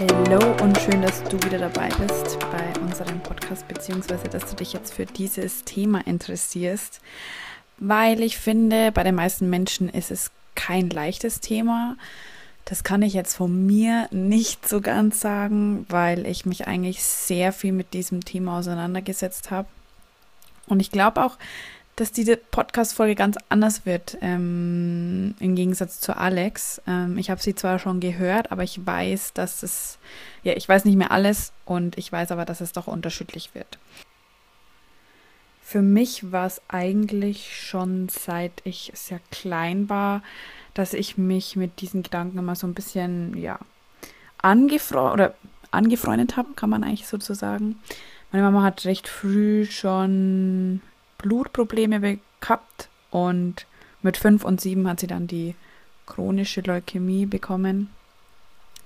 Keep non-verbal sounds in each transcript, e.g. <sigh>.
Hallo und schön, dass du wieder dabei bist bei unserem Podcast, beziehungsweise dass du dich jetzt für dieses Thema interessierst, weil ich finde, bei den meisten Menschen ist es kein leichtes Thema. Das kann ich jetzt von mir nicht so ganz sagen, weil ich mich eigentlich sehr viel mit diesem Thema auseinandergesetzt habe. Und ich glaube auch, dass diese Podcast-Folge ganz anders wird, ähm, im Gegensatz zu Alex. Ähm, ich habe sie zwar schon gehört, aber ich weiß, dass es, ja, ich weiß nicht mehr alles und ich weiß aber, dass es doch unterschiedlich wird. Für mich war es eigentlich schon seit ich sehr klein war, dass ich mich mit diesen Gedanken immer so ein bisschen, ja, angefreundet oder angefreundet habe, kann man eigentlich sozusagen. Meine Mama hat recht früh schon Blutprobleme gehabt und mit fünf und sieben hat sie dann die chronische Leukämie bekommen.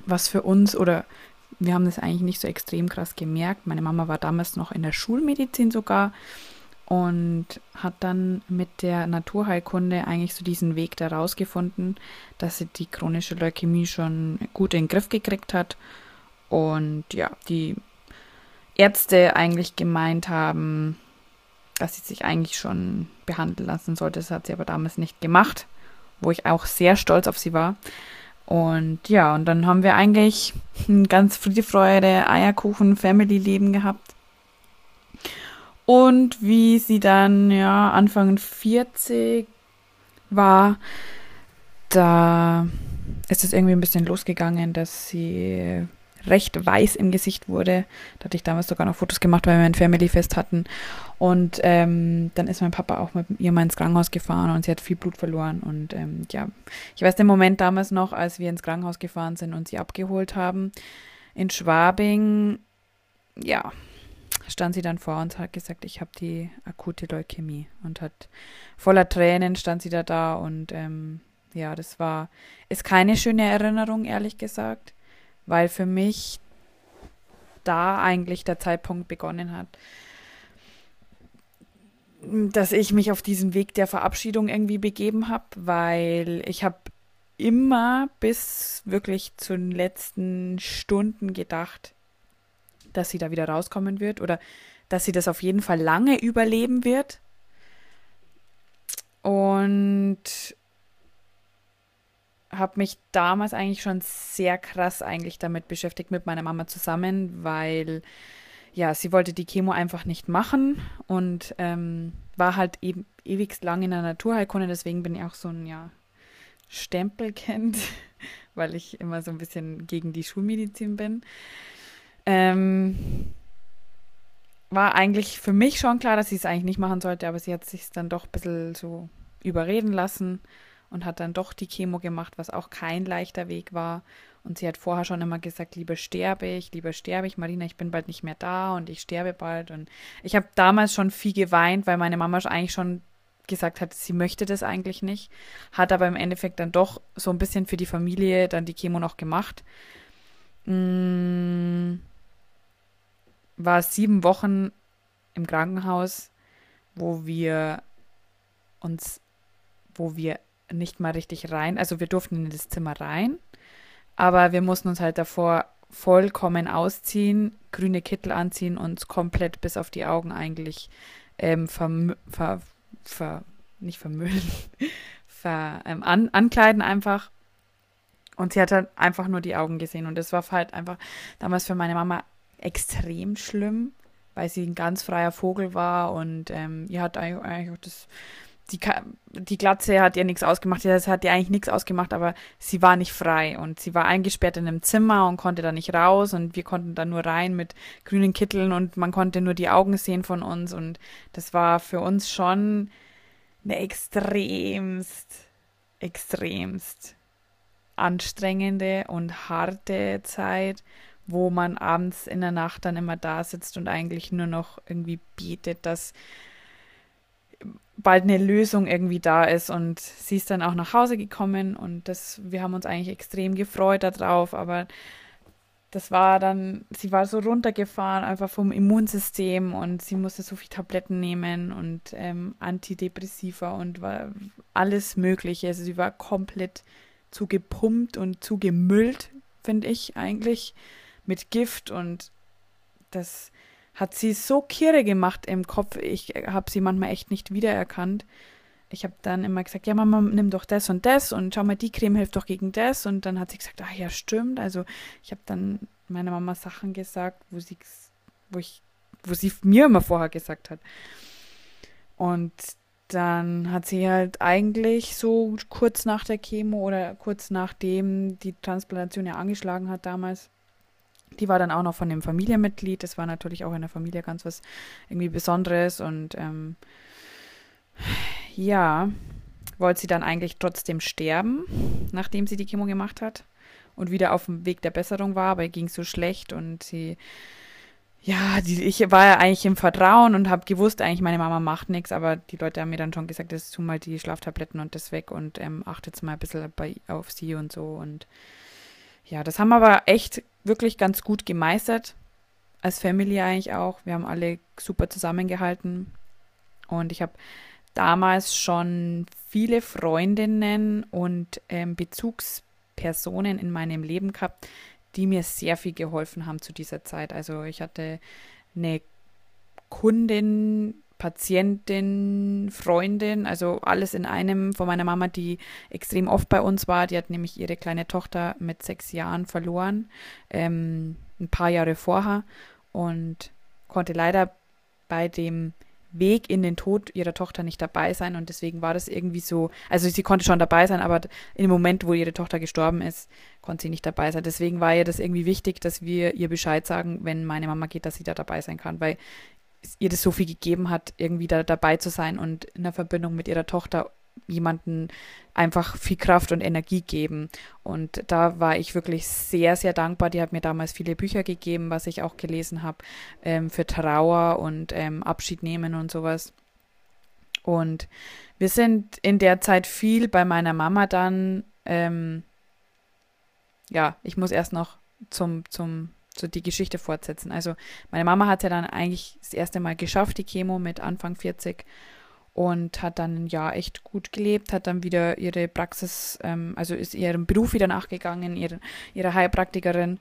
Was für uns oder wir haben das eigentlich nicht so extrem krass gemerkt. Meine Mama war damals noch in der Schulmedizin sogar und hat dann mit der Naturheilkunde eigentlich so diesen Weg da rausgefunden, dass sie die chronische Leukämie schon gut in den Griff gekriegt hat und ja, die Ärzte eigentlich gemeint haben, dass sie sich eigentlich schon behandeln lassen sollte. Das hat sie aber damals nicht gemacht, wo ich auch sehr stolz auf sie war. Und ja, und dann haben wir eigentlich ein ganz Friede, Freude, Eierkuchen, Family-Leben gehabt. Und wie sie dann, ja, Anfang 40 war, da ist es irgendwie ein bisschen losgegangen, dass sie recht weiß im Gesicht wurde. Da hatte ich damals sogar noch Fotos gemacht, weil wir ein Family-Fest hatten. Und ähm, dann ist mein Papa auch mit ihr mal ins Krankenhaus gefahren und sie hat viel Blut verloren. Und ähm, ja, ich weiß den Moment damals noch, als wir ins Krankenhaus gefahren sind und sie abgeholt haben in Schwabing. Ja, stand sie dann vor uns, hat gesagt, ich habe die akute Leukämie und hat voller Tränen stand sie da da und ähm, ja, das war ist keine schöne Erinnerung, ehrlich gesagt weil für mich da eigentlich der Zeitpunkt begonnen hat, dass ich mich auf diesen Weg der Verabschiedung irgendwie begeben habe, weil ich habe immer bis wirklich zu den letzten Stunden gedacht, dass sie da wieder rauskommen wird oder dass sie das auf jeden Fall lange überleben wird. Und habe mich damals eigentlich schon sehr krass eigentlich damit beschäftigt mit meiner Mama zusammen, weil ja, sie wollte die Chemo einfach nicht machen und ähm, war halt eben ewigst lang in der Naturheilkunde, deswegen bin ich auch so ein ja, Stempelkind, <laughs> weil ich immer so ein bisschen gegen die Schulmedizin bin. Ähm, war eigentlich für mich schon klar, dass sie es eigentlich nicht machen sollte, aber sie hat sich dann doch ein bisschen so überreden lassen und hat dann doch die Chemo gemacht, was auch kein leichter Weg war. Und sie hat vorher schon immer gesagt, lieber sterbe ich, lieber sterbe ich, Marina, ich bin bald nicht mehr da und ich sterbe bald. Und ich habe damals schon viel geweint, weil meine Mama eigentlich schon gesagt hat, sie möchte das eigentlich nicht, hat aber im Endeffekt dann doch so ein bisschen für die Familie dann die Chemo noch gemacht. Hm, war sieben Wochen im Krankenhaus, wo wir uns, wo wir nicht mal richtig rein. Also wir durften in das Zimmer rein, aber wir mussten uns halt davor vollkommen ausziehen, grüne Kittel anziehen und komplett bis auf die Augen eigentlich ähm, ver, ver, ver, nicht vermüllen, <laughs> ver, ähm, an, ankleiden einfach. Und sie hat halt einfach nur die Augen gesehen. Und das war halt einfach damals für meine Mama extrem schlimm, weil sie ein ganz freier Vogel war und ähm, ihr hat eigentlich auch das die, die Glatze hat ihr nichts ausgemacht, das hat ihr eigentlich nichts ausgemacht, aber sie war nicht frei und sie war eingesperrt in einem Zimmer und konnte da nicht raus und wir konnten da nur rein mit grünen Kitteln und man konnte nur die Augen sehen von uns und das war für uns schon eine extremst, extremst anstrengende und harte Zeit, wo man abends in der Nacht dann immer da sitzt und eigentlich nur noch irgendwie betet, dass bald eine Lösung irgendwie da ist und sie ist dann auch nach Hause gekommen und das, wir haben uns eigentlich extrem gefreut darauf, aber das war dann, sie war so runtergefahren, einfach vom Immunsystem und sie musste so viel Tabletten nehmen und ähm, Antidepressiva und war alles Mögliche. Also sie war komplett zugepumpt und zugemüllt, finde ich eigentlich. mit Gift und das hat sie so kirre gemacht im Kopf. Ich habe sie manchmal echt nicht wiedererkannt. Ich habe dann immer gesagt, ja Mama, nimm doch das und das und schau mal, die Creme hilft doch gegen das. Und dann hat sie gesagt, ach ja, stimmt. Also ich habe dann meiner Mama Sachen gesagt, wo sie, wo ich, wo sie mir immer vorher gesagt hat. Und dann hat sie halt eigentlich so kurz nach der Chemo oder kurz nachdem die Transplantation ja angeschlagen hat damals, die war dann auch noch von dem Familienmitglied. Das war natürlich auch in der Familie ganz was irgendwie Besonderes und ähm, ja, wollte sie dann eigentlich trotzdem sterben, nachdem sie die Chemo gemacht hat und wieder auf dem Weg der Besserung war, aber ihr ging so schlecht und sie ja, die, ich war ja eigentlich im Vertrauen und habe gewusst, eigentlich meine Mama macht nichts, aber die Leute haben mir dann schon gesagt, das tu mal die Schlaftabletten und das weg und ähm, achtet mal ein bisschen bei, auf sie und so. Und ja, das haben aber echt wirklich ganz gut gemeistert. Als Familie eigentlich auch. Wir haben alle super zusammengehalten. Und ich habe damals schon viele Freundinnen und ähm, Bezugspersonen in meinem Leben gehabt, die mir sehr viel geholfen haben zu dieser Zeit. Also ich hatte eine Kundin, Patientin, Freundin, also alles in einem von meiner Mama, die extrem oft bei uns war. Die hat nämlich ihre kleine Tochter mit sechs Jahren verloren, ähm, ein paar Jahre vorher und konnte leider bei dem Weg in den Tod ihrer Tochter nicht dabei sein und deswegen war das irgendwie so, also sie konnte schon dabei sein, aber im Moment, wo ihre Tochter gestorben ist, konnte sie nicht dabei sein. Deswegen war ihr das irgendwie wichtig, dass wir ihr Bescheid sagen, wenn meine Mama geht, dass sie da dabei sein kann, weil ihr das so viel gegeben hat, irgendwie da dabei zu sein und in der Verbindung mit ihrer Tochter jemanden einfach viel Kraft und Energie geben. Und da war ich wirklich sehr, sehr dankbar. Die hat mir damals viele Bücher gegeben, was ich auch gelesen habe, ähm, für Trauer und ähm, Abschied nehmen und sowas. Und wir sind in der Zeit viel bei meiner Mama dann. Ähm, ja, ich muss erst noch zum, zum, so die Geschichte fortsetzen. Also meine Mama hat ja dann eigentlich das erste Mal geschafft, die Chemo mit Anfang 40 und hat dann ein Jahr echt gut gelebt, hat dann wieder ihre Praxis, ähm, also ist ihrem Beruf wieder nachgegangen, ihre, ihre Heilpraktikerin.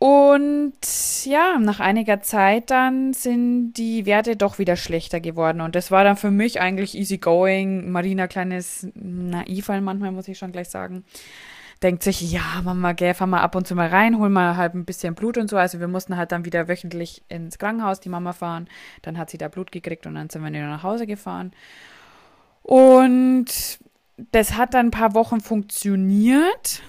Und ja, nach einiger Zeit dann sind die Werte doch wieder schlechter geworden. Und das war dann für mich eigentlich easy going. Marina, kleines Naivfall manchmal, muss ich schon gleich sagen denkt sich, ja, Mama, gell, fahr mal ab und zu mal rein, hol mal halt ein bisschen Blut und so. Also wir mussten halt dann wieder wöchentlich ins Krankenhaus die Mama fahren. Dann hat sie da Blut gekriegt und dann sind wir wieder nach Hause gefahren. Und das hat dann ein paar Wochen funktioniert,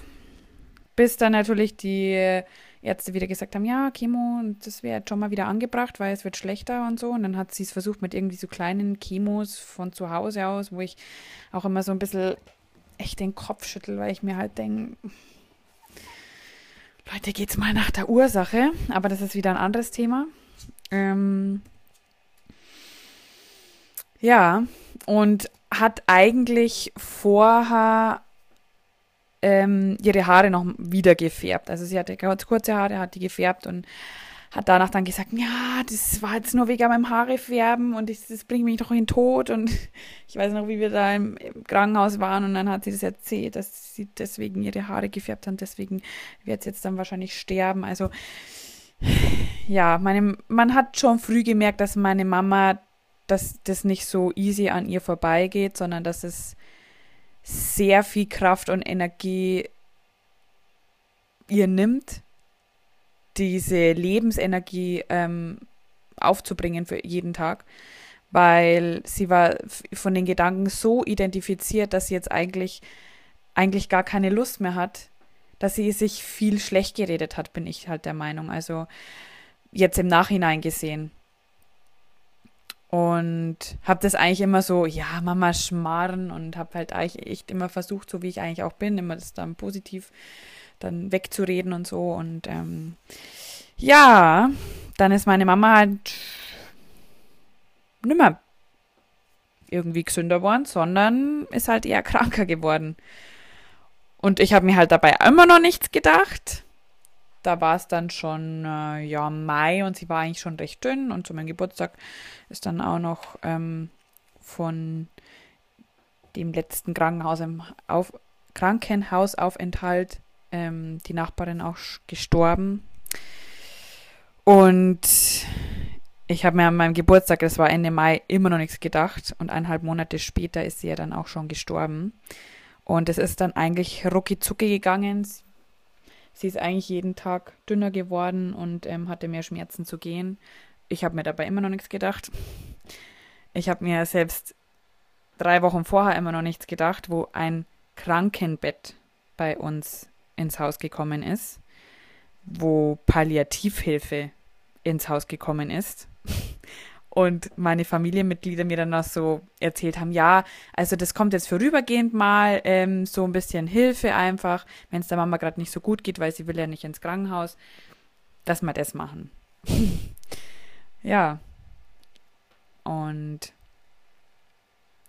bis dann natürlich die Ärzte wieder gesagt haben, ja, Chemo, das wäre schon mal wieder angebracht, weil es wird schlechter und so. Und dann hat sie es versucht mit irgendwie so kleinen Chemos von zu Hause aus, wo ich auch immer so ein bisschen echt den Kopf schüttel, weil ich mir halt denke, Leute, geht's mal nach der Ursache, aber das ist wieder ein anderes Thema. Ähm, ja, und hat eigentlich vorher ähm, ihre Haare noch wieder gefärbt. Also sie hatte kurze Haare, hat die gefärbt und hat danach dann gesagt, ja, das war jetzt nur wegen meinem Haare färben und ich, das bringt mich doch in den Tod. Und <laughs> ich weiß noch, wie wir da im, im, Krankenhaus waren und dann hat sie das erzählt, dass sie deswegen ihre Haare gefärbt haben, deswegen wird sie jetzt dann wahrscheinlich sterben. Also ja, meine, man hat schon früh gemerkt, dass meine Mama, dass das nicht so easy an ihr vorbeigeht, sondern dass es sehr viel Kraft und Energie ihr nimmt diese Lebensenergie ähm, aufzubringen für jeden Tag, weil sie war von den Gedanken so identifiziert, dass sie jetzt eigentlich, eigentlich gar keine Lust mehr hat, dass sie sich viel schlecht geredet hat, bin ich halt der Meinung. Also jetzt im Nachhinein gesehen. Und habe das eigentlich immer so, ja, Mama schmarren und habe halt eigentlich echt immer versucht, so wie ich eigentlich auch bin, immer das dann positiv dann wegzureden und so. Und ähm, ja, dann ist meine Mama halt nimmer irgendwie gesünder geworden, sondern ist halt eher kranker geworden. Und ich habe mir halt dabei immer noch nichts gedacht. Da war es dann schon äh, ja Mai und sie war eigentlich schon recht dünn und zu meinem Geburtstag ist dann auch noch ähm, von dem letzten Krankenhaus Auf Krankenhausaufenthalt ähm, die Nachbarin auch gestorben. Und ich habe mir an meinem Geburtstag, das war Ende Mai, immer noch nichts gedacht. Und eineinhalb Monate später ist sie ja dann auch schon gestorben. Und es ist dann eigentlich rucki zucki gegangen. Sie ist eigentlich jeden Tag dünner geworden und ähm, hatte mehr Schmerzen zu gehen. Ich habe mir dabei immer noch nichts gedacht. Ich habe mir selbst drei Wochen vorher immer noch nichts gedacht, wo ein Krankenbett bei uns ins Haus gekommen ist, wo Palliativhilfe ins Haus gekommen ist und meine Familienmitglieder mir dann noch so erzählt haben, ja, also das kommt jetzt vorübergehend mal, ähm, so ein bisschen Hilfe einfach, wenn es der Mama gerade nicht so gut geht, weil sie will ja nicht ins Krankenhaus, dass wir das machen. <laughs> ja. Und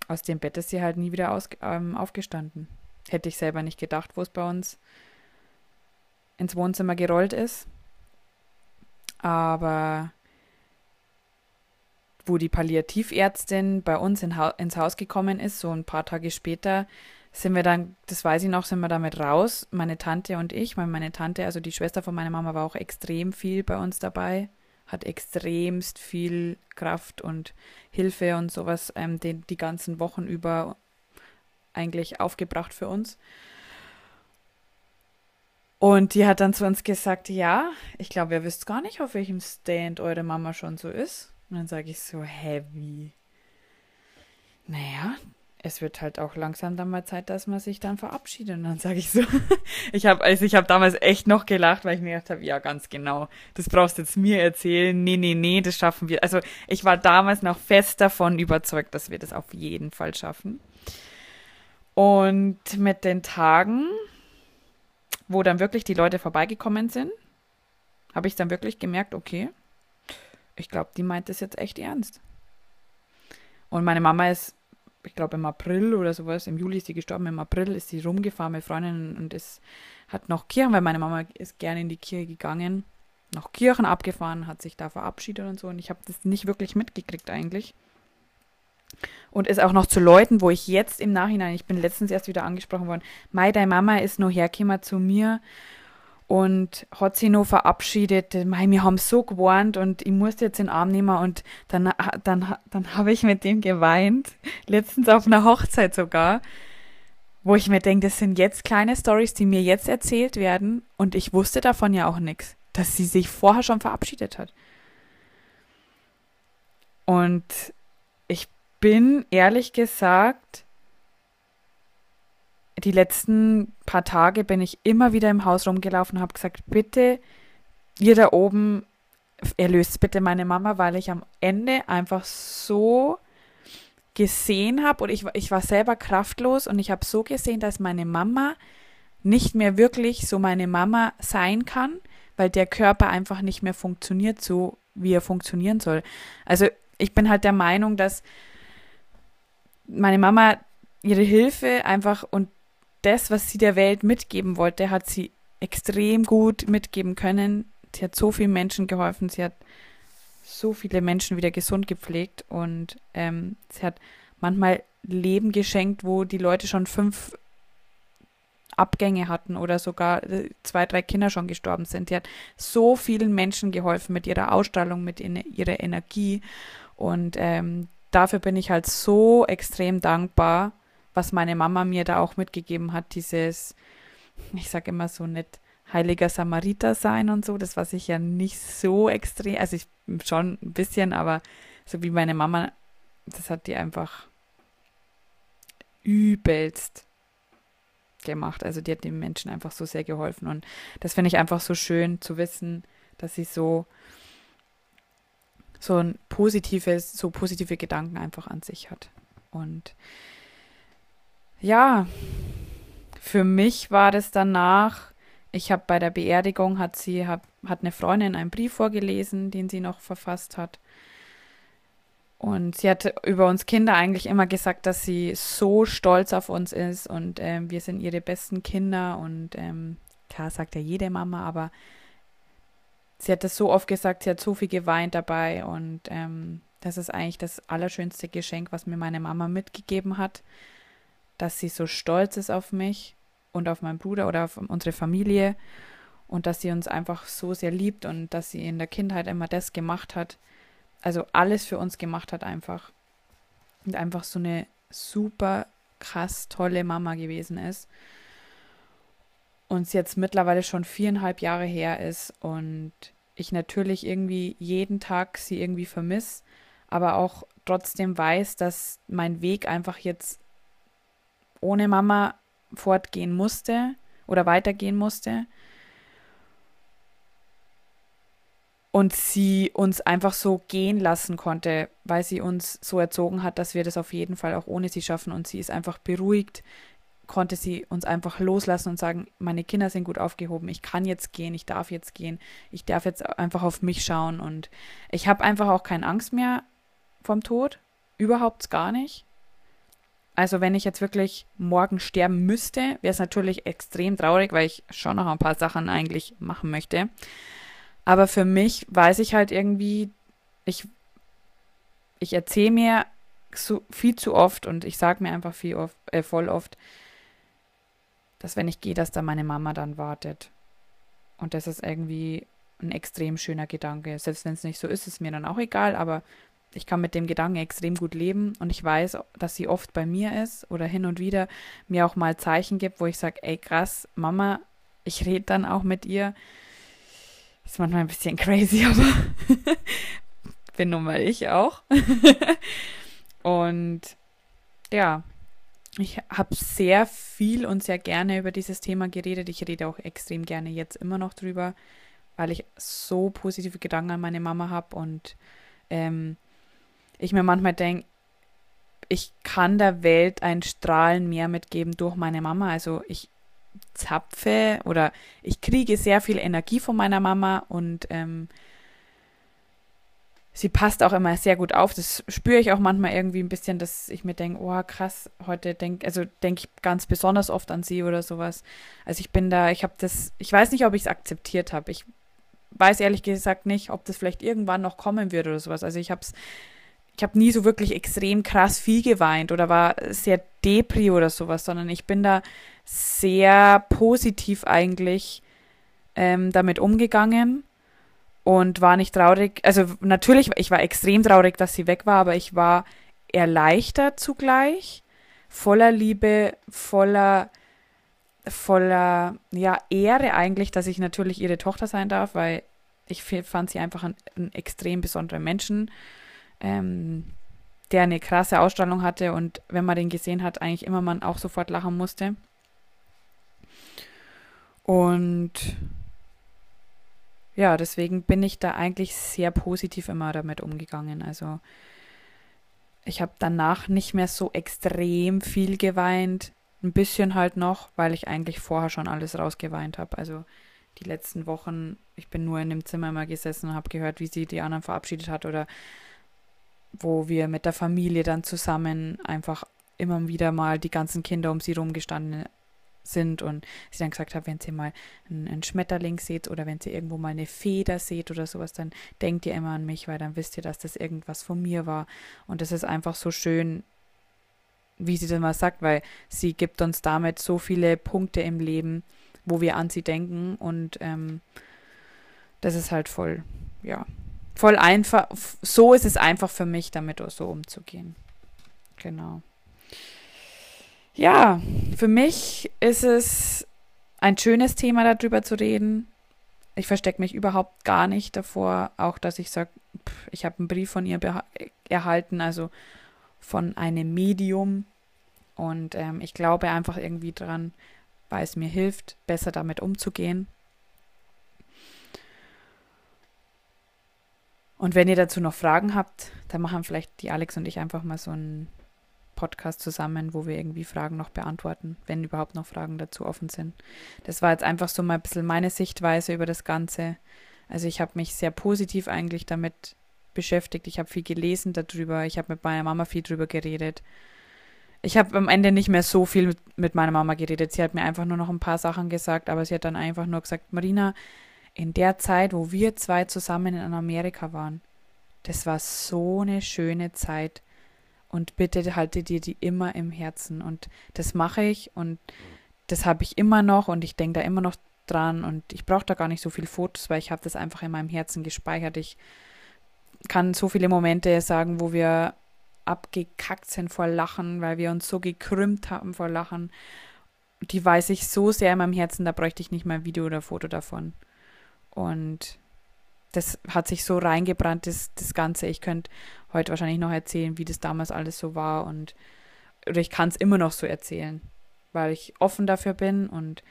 aus dem Bett ist sie halt nie wieder aus, ähm, aufgestanden. Hätte ich selber nicht gedacht, wo es bei uns ins Wohnzimmer gerollt ist. Aber wo die Palliativärztin bei uns in ha ins Haus gekommen ist, so ein paar Tage später, sind wir dann, das weiß ich noch, sind wir damit raus, meine Tante und ich, weil meine Tante, also die Schwester von meiner Mama, war auch extrem viel bei uns dabei, hat extremst viel Kraft und Hilfe und sowas ähm, den, die ganzen Wochen über eigentlich aufgebracht für uns. Und die hat dann zu uns gesagt, ja, ich glaube, ihr wisst gar nicht, auf welchem Stand eure Mama schon so ist. Und dann sage ich so, heavy. Naja, es wird halt auch langsam dann mal Zeit, dass man sich dann verabschiedet. Und dann sage ich so, <laughs> ich habe also ich habe damals echt noch gelacht, weil ich mir gedacht habe, ja, ganz genau, das brauchst jetzt mir erzählen. Nee, nee, nee, das schaffen wir. Also ich war damals noch fest davon überzeugt, dass wir das auf jeden Fall schaffen. Und mit den Tagen, wo dann wirklich die Leute vorbeigekommen sind, habe ich dann wirklich gemerkt, okay, ich glaube, die meint das jetzt echt ernst. Und meine Mama ist, ich glaube, im April oder sowas, im Juli ist sie gestorben, im April ist sie rumgefahren mit Freundinnen und ist, hat noch Kirchen, weil meine Mama ist gerne in die Kirche gegangen, noch Kirchen abgefahren, hat sich da verabschiedet und so. Und ich habe das nicht wirklich mitgekriegt eigentlich. Und ist auch noch zu Leuten, wo ich jetzt im Nachhinein, ich bin letztens erst wieder angesprochen worden, Mai, deine Mama ist noch hergekommen zu mir und hat sich noch verabschiedet. Mei, wir haben so gewarnt und ich musste jetzt den Arm nehmen und dann, dann, dann habe ich mit dem geweint. Letztens auf einer Hochzeit sogar, wo ich mir denke, das sind jetzt kleine Stories, die mir jetzt erzählt werden und ich wusste davon ja auch nichts, dass sie sich vorher schon verabschiedet hat. Und bin ehrlich gesagt die letzten paar Tage bin ich immer wieder im Haus rumgelaufen und habe gesagt, bitte, ihr da oben, erlöst bitte meine Mama, weil ich am Ende einfach so gesehen habe und ich, ich war selber kraftlos und ich habe so gesehen, dass meine Mama nicht mehr wirklich so meine Mama sein kann, weil der Körper einfach nicht mehr funktioniert so, wie er funktionieren soll. Also ich bin halt der Meinung, dass meine Mama ihre Hilfe einfach und das, was sie der Welt mitgeben wollte, hat sie extrem gut mitgeben können. Sie hat so vielen Menschen geholfen, sie hat so viele Menschen wieder gesund gepflegt und ähm, sie hat manchmal Leben geschenkt, wo die Leute schon fünf Abgänge hatten oder sogar äh, zwei, drei Kinder schon gestorben sind. Die hat so vielen Menschen geholfen mit ihrer Ausstrahlung, mit ihrer Energie und ähm, dafür bin ich halt so extrem dankbar was meine Mama mir da auch mitgegeben hat, dieses, ich sage immer so nicht heiliger Samariter sein und so, das was ich ja nicht so extrem, also ich schon ein bisschen, aber so wie meine Mama, das hat die einfach übelst gemacht. Also die hat den Menschen einfach so sehr geholfen und das finde ich einfach so schön zu wissen, dass sie so so ein positives, so positive Gedanken einfach an sich hat. Und ja, für mich war das danach, ich habe bei der Beerdigung, hat sie, hab, hat eine Freundin einen Brief vorgelesen, den sie noch verfasst hat. Und sie hat über uns Kinder eigentlich immer gesagt, dass sie so stolz auf uns ist und ähm, wir sind ihre besten Kinder. Und ähm, klar sagt ja jede Mama, aber sie hat das so oft gesagt, sie hat so viel geweint dabei. Und ähm, das ist eigentlich das allerschönste Geschenk, was mir meine Mama mitgegeben hat dass sie so stolz ist auf mich und auf meinen Bruder oder auf unsere Familie. und dass sie uns einfach so sehr liebt und dass sie in der Kindheit immer das gemacht hat, also alles für uns gemacht hat einfach. Und einfach so eine super krass tolle Mama gewesen ist. Und es jetzt mittlerweile schon viereinhalb Jahre her ist und ich natürlich irgendwie jeden Tag sie irgendwie vermisse, aber auch trotzdem weiß, dass mein Weg einfach jetzt ohne Mama fortgehen musste oder weitergehen musste. Und sie uns einfach so gehen lassen konnte, weil sie uns so erzogen hat, dass wir das auf jeden Fall auch ohne sie schaffen. Und sie ist einfach beruhigt, konnte sie uns einfach loslassen und sagen, meine Kinder sind gut aufgehoben, ich kann jetzt gehen, ich darf jetzt gehen, ich darf jetzt einfach auf mich schauen. Und ich habe einfach auch keine Angst mehr vom Tod, überhaupt gar nicht. Also wenn ich jetzt wirklich morgen sterben müsste, wäre es natürlich extrem traurig, weil ich schon noch ein paar Sachen eigentlich machen möchte. Aber für mich weiß ich halt irgendwie, ich, ich erzähle mir so viel zu oft und ich sage mir einfach viel oft, äh, voll oft, dass wenn ich gehe, dass da meine Mama dann wartet. Und das ist irgendwie ein extrem schöner Gedanke. Selbst wenn es nicht so ist, ist mir dann auch egal, aber ich kann mit dem Gedanken extrem gut leben und ich weiß, dass sie oft bei mir ist oder hin und wieder mir auch mal Zeichen gibt, wo ich sage, ey krass, Mama, ich rede dann auch mit ihr. ist manchmal ein bisschen crazy, <laughs> aber bin nun mal ich auch. <laughs> und ja, ich habe sehr viel und sehr gerne über dieses Thema geredet. Ich rede auch extrem gerne jetzt immer noch drüber, weil ich so positive Gedanken an meine Mama habe und ähm, ich mir manchmal denke, ich kann der Welt ein Strahlen mehr mitgeben durch meine Mama. Also ich zapfe oder ich kriege sehr viel Energie von meiner Mama und ähm, sie passt auch immer sehr gut auf. Das spüre ich auch manchmal irgendwie ein bisschen, dass ich mir denke, oh krass, heute denke, also denke ich ganz besonders oft an sie oder sowas. Also ich bin da, ich habe das, ich weiß nicht, ob ich es akzeptiert habe. Ich weiß ehrlich gesagt nicht, ob das vielleicht irgendwann noch kommen wird oder sowas. Also ich habe es ich habe nie so wirklich extrem krass viel geweint oder war sehr depri oder sowas, sondern ich bin da sehr positiv eigentlich ähm, damit umgegangen und war nicht traurig. Also natürlich, ich war extrem traurig, dass sie weg war, aber ich war erleichtert zugleich, voller Liebe, voller voller ja Ehre eigentlich, dass ich natürlich ihre Tochter sein darf, weil ich fand sie einfach einen, extrem besonderen Menschen ähm, der eine krasse Ausstrahlung hatte und wenn man den gesehen hat, eigentlich immer man auch sofort lachen musste. Und ja, deswegen bin ich da eigentlich sehr positiv immer damit umgegangen. Also ich habe danach nicht mehr so extrem viel geweint. Ein bisschen halt noch, weil ich eigentlich vorher schon alles rausgeweint habe. Also die letzten Wochen, ich bin nur in dem Zimmer immer gesessen und habe gehört, wie sie die anderen verabschiedet hat oder wo wir mit der Familie dann zusammen einfach immer wieder mal die ganzen Kinder um sie rumgestanden sind und sie dann gesagt hat, wenn sie mal einen, Schmetterling seht oder wenn sie irgendwo mal eine Feder seht oder sowas, dann denkt ihr immer an mich, weil dann wisst ihr, dass das irgendwas von mir war. Und das ist einfach so schön, wie sie das mal sagt, weil sie gibt uns damit so viele Punkte im Leben, wo wir an sie denken und ähm, das ist halt voll, ja, voll einfach, so ist es einfach für mich, damit so umzugehen. Genau. Ja, für mich ist es ein schönes Thema, darüber zu reden. Ich verstecke mich überhaupt gar nicht davor, auch dass ich sage, ich habe einen Brief von ihr erhalten, also von einem Medium. Und ähm, ich glaube einfach irgendwie dran, weil es mir hilft, besser damit umzugehen. Und wenn ihr dazu noch Fragen habt, dann machen vielleicht die Alex und ich einfach mal so einen Podcast zusammen, wo wir irgendwie Fragen noch beantworten, wenn überhaupt noch Fragen dazu offen sind. Das war jetzt einfach so mal ein bisschen meine Sichtweise über das Ganze. Also ich habe mich sehr positiv eigentlich damit beschäftigt. Ich habe viel gelesen darüber. Ich habe mit meiner Mama viel drüber geredet. Ich habe am Ende nicht mehr so viel mit, mit meiner Mama geredet. Sie hat mir einfach nur noch ein paar Sachen gesagt, aber sie hat dann einfach nur gesagt, Marina, in der Zeit, wo wir zwei zusammen in Amerika waren. Das war so eine schöne Zeit. Und bitte halte dir die immer im Herzen. Und das mache ich und das habe ich immer noch und ich denke da immer noch dran und ich brauche da gar nicht so viele Fotos, weil ich habe das einfach in meinem Herzen gespeichert. Ich kann so viele Momente sagen, wo wir abgekackt sind vor Lachen, weil wir uns so gekrümmt haben vor Lachen. Die weiß ich so sehr in meinem Herzen, da bräuchte ich nicht mal ein Video oder Foto davon. Und das hat sich so reingebrannt, das, das Ganze. Ich könnte heute wahrscheinlich noch erzählen, wie das damals alles so war und oder ich kann es immer noch so erzählen, weil ich offen dafür bin und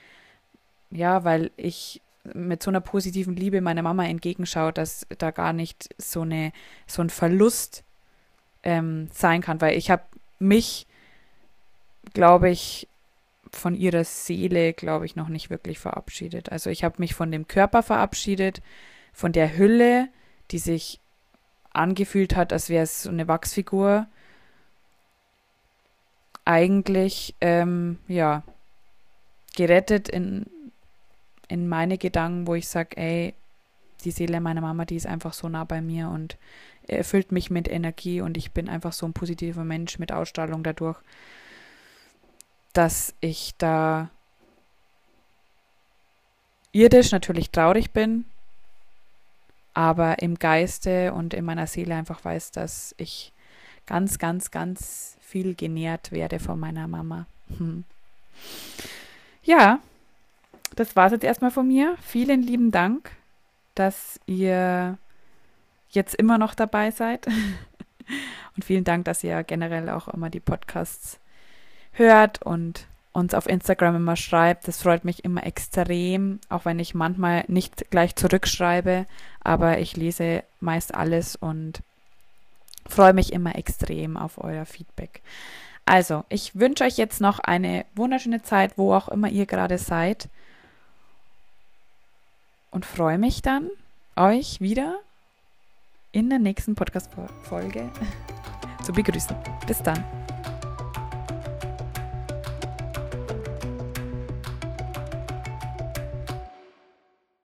ja, weil ich mit so einer positiven Liebe meiner Mama entgegenschaue, dass da gar nicht so eine so ein Verlust ähm, sein kann, weil ich habe mich, glaube ich, von ihrer Seele, glaube ich, noch nicht wirklich verabschiedet. Also ich habe mich von dem Körper verabschiedet, von der Hülle, die sich angefühlt hat, als wäre es so eine Wachsfigur. Eigentlich, ähm, ja, gerettet in, in meine Gedanken, wo ich sage, ey, die Seele meiner Mama, die ist einfach so nah bei mir und erfüllt mich mit Energie und ich bin einfach so ein positiver Mensch mit Ausstrahlung dadurch, dass ich da irdisch natürlich traurig bin, aber im Geiste und in meiner Seele einfach weiß, dass ich ganz, ganz, ganz viel genährt werde von meiner Mama. Hm. Ja, das war es jetzt erstmal von mir. Vielen lieben Dank, dass ihr jetzt immer noch dabei seid. <laughs> Und vielen Dank, dass ihr generell auch immer die Podcasts hört und uns auf Instagram immer schreibt. Das freut mich immer extrem, auch wenn ich manchmal nicht gleich zurückschreibe, aber ich lese meist alles und freue mich immer extrem auf euer Feedback. Also, ich wünsche euch jetzt noch eine wunderschöne Zeit, wo auch immer ihr gerade seid. Und freue mich dann, euch wieder in der nächsten Podcast-Folge <laughs> zu begrüßen. Bis dann.